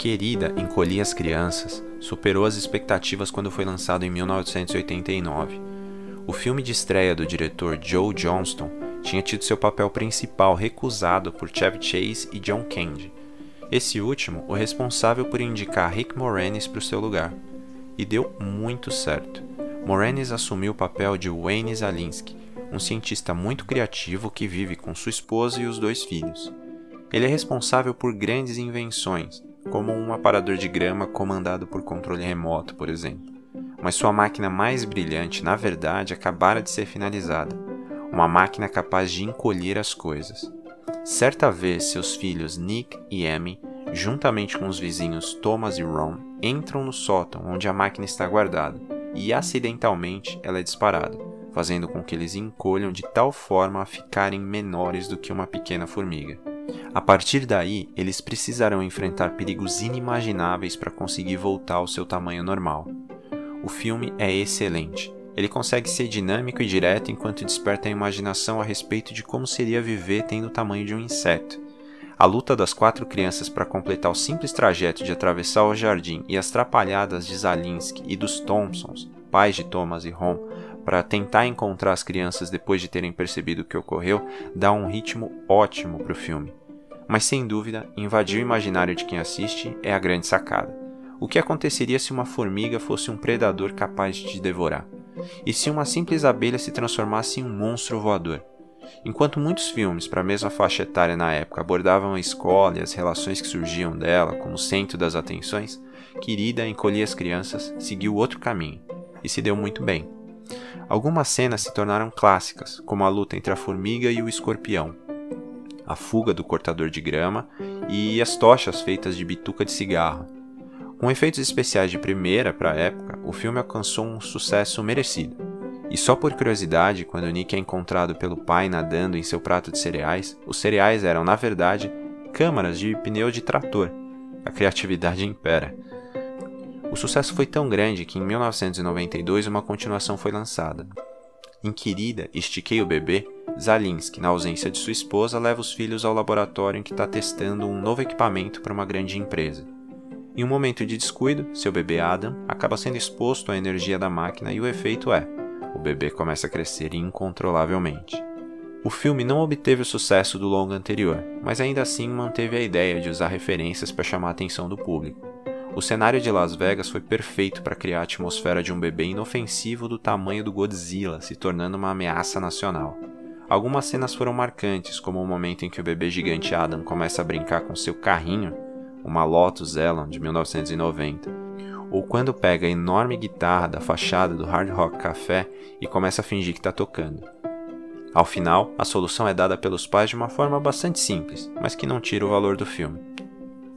Querida Encolhi as Crianças superou as expectativas quando foi lançado em 1989. O filme de estreia do diretor Joe Johnston tinha tido seu papel principal recusado por Chevy Chase e John Candy. Esse último, o responsável por indicar Rick Moranis para o seu lugar. E deu muito certo. Moranis assumiu o papel de Wayne Zalinski, um cientista muito criativo que vive com sua esposa e os dois filhos. Ele é responsável por grandes invenções, como um aparador de grama comandado por controle remoto, por exemplo. Mas sua máquina mais brilhante, na verdade, acabara de ser finalizada. Uma máquina capaz de encolher as coisas. Certa vez, seus filhos Nick e Amy, juntamente com os vizinhos Thomas e Ron, entram no sótão onde a máquina está guardada e acidentalmente ela é disparada, fazendo com que eles encolham de tal forma a ficarem menores do que uma pequena formiga. A partir daí, eles precisarão enfrentar perigos inimagináveis para conseguir voltar ao seu tamanho normal. O filme é excelente. Ele consegue ser dinâmico e direto enquanto desperta a imaginação a respeito de como seria viver tendo o tamanho de um inseto. A luta das quatro crianças para completar o simples trajeto de atravessar o jardim e as trapalhadas de Zalinski e dos Thompsons, pais de Thomas e Ron, para tentar encontrar as crianças depois de terem percebido o que ocorreu, dá um ritmo ótimo para o filme mas sem dúvida, invadir o imaginário de quem assiste é a grande sacada. O que aconteceria se uma formiga fosse um predador capaz de te devorar? E se uma simples abelha se transformasse em um monstro voador? Enquanto muitos filmes para a mesma faixa etária na época abordavam a escola e as relações que surgiam dela como centro das atenções, Querida encolhia as crianças, seguiu outro caminho e se deu muito bem. Algumas cenas se tornaram clássicas, como a luta entre a formiga e o escorpião, a fuga do cortador de grama e as tochas feitas de bituca de cigarro. Com efeitos especiais de primeira para a época, o filme alcançou um sucesso merecido. E só por curiosidade, quando Nick é encontrado pelo pai nadando em seu prato de cereais, os cereais eram, na verdade, câmaras de pneu de trator. A criatividade impera. O sucesso foi tão grande que em 1992 uma continuação foi lançada. Em Querida, Estiquei o Bebê, Zalinski, na ausência de sua esposa, leva os filhos ao laboratório em que está testando um novo equipamento para uma grande empresa. Em um momento de descuido, seu bebê Adam acaba sendo exposto à energia da máquina e o efeito é: o bebê começa a crescer incontrolavelmente. O filme não obteve o sucesso do longa anterior, mas ainda assim manteve a ideia de usar referências para chamar a atenção do público. O cenário de Las Vegas foi perfeito para criar a atmosfera de um bebê inofensivo do tamanho do Godzilla se tornando uma ameaça nacional. Algumas cenas foram marcantes, como o momento em que o bebê gigante Adam começa a brincar com seu carrinho, uma Lotus Elon de 1990, ou quando pega a enorme guitarra da fachada do Hard Rock Café e começa a fingir que está tocando. Ao final, a solução é dada pelos pais de uma forma bastante simples, mas que não tira o valor do filme.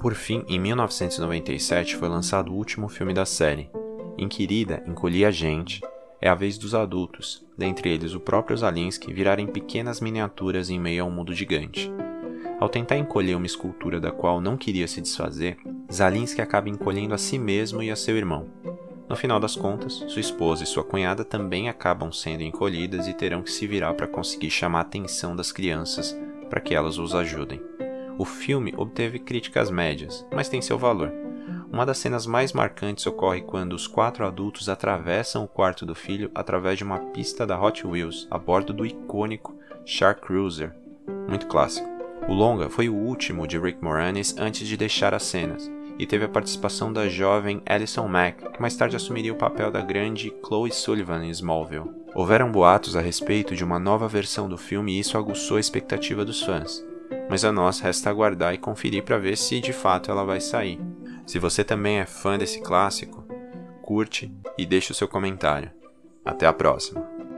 Por fim, em 1997 foi lançado o último filme da série. Inquirida encolhia a gente, é a vez dos adultos, dentre eles o próprio Zalinski, virarem pequenas miniaturas em meio a um mundo gigante. Ao tentar encolher uma escultura da qual não queria se desfazer, Zalinski acaba encolhendo a si mesmo e a seu irmão. No final das contas, sua esposa e sua cunhada também acabam sendo encolhidas e terão que se virar para conseguir chamar a atenção das crianças para que elas os ajudem. O filme obteve críticas médias, mas tem seu valor. Uma das cenas mais marcantes ocorre quando os quatro adultos atravessam o quarto do filho através de uma pista da Hot Wheels a bordo do icônico Shark Cruiser, muito clássico. O longa foi o último de Rick Moranis antes de deixar as cenas, e teve a participação da jovem Alison Mack, que mais tarde assumiria o papel da grande Chloe Sullivan em Smallville. Houveram boatos a respeito de uma nova versão do filme e isso aguçou a expectativa dos fãs. Mas a nós resta aguardar e conferir para ver se de fato ela vai sair. Se você também é fã desse clássico, curte e deixe o seu comentário. Até a próxima!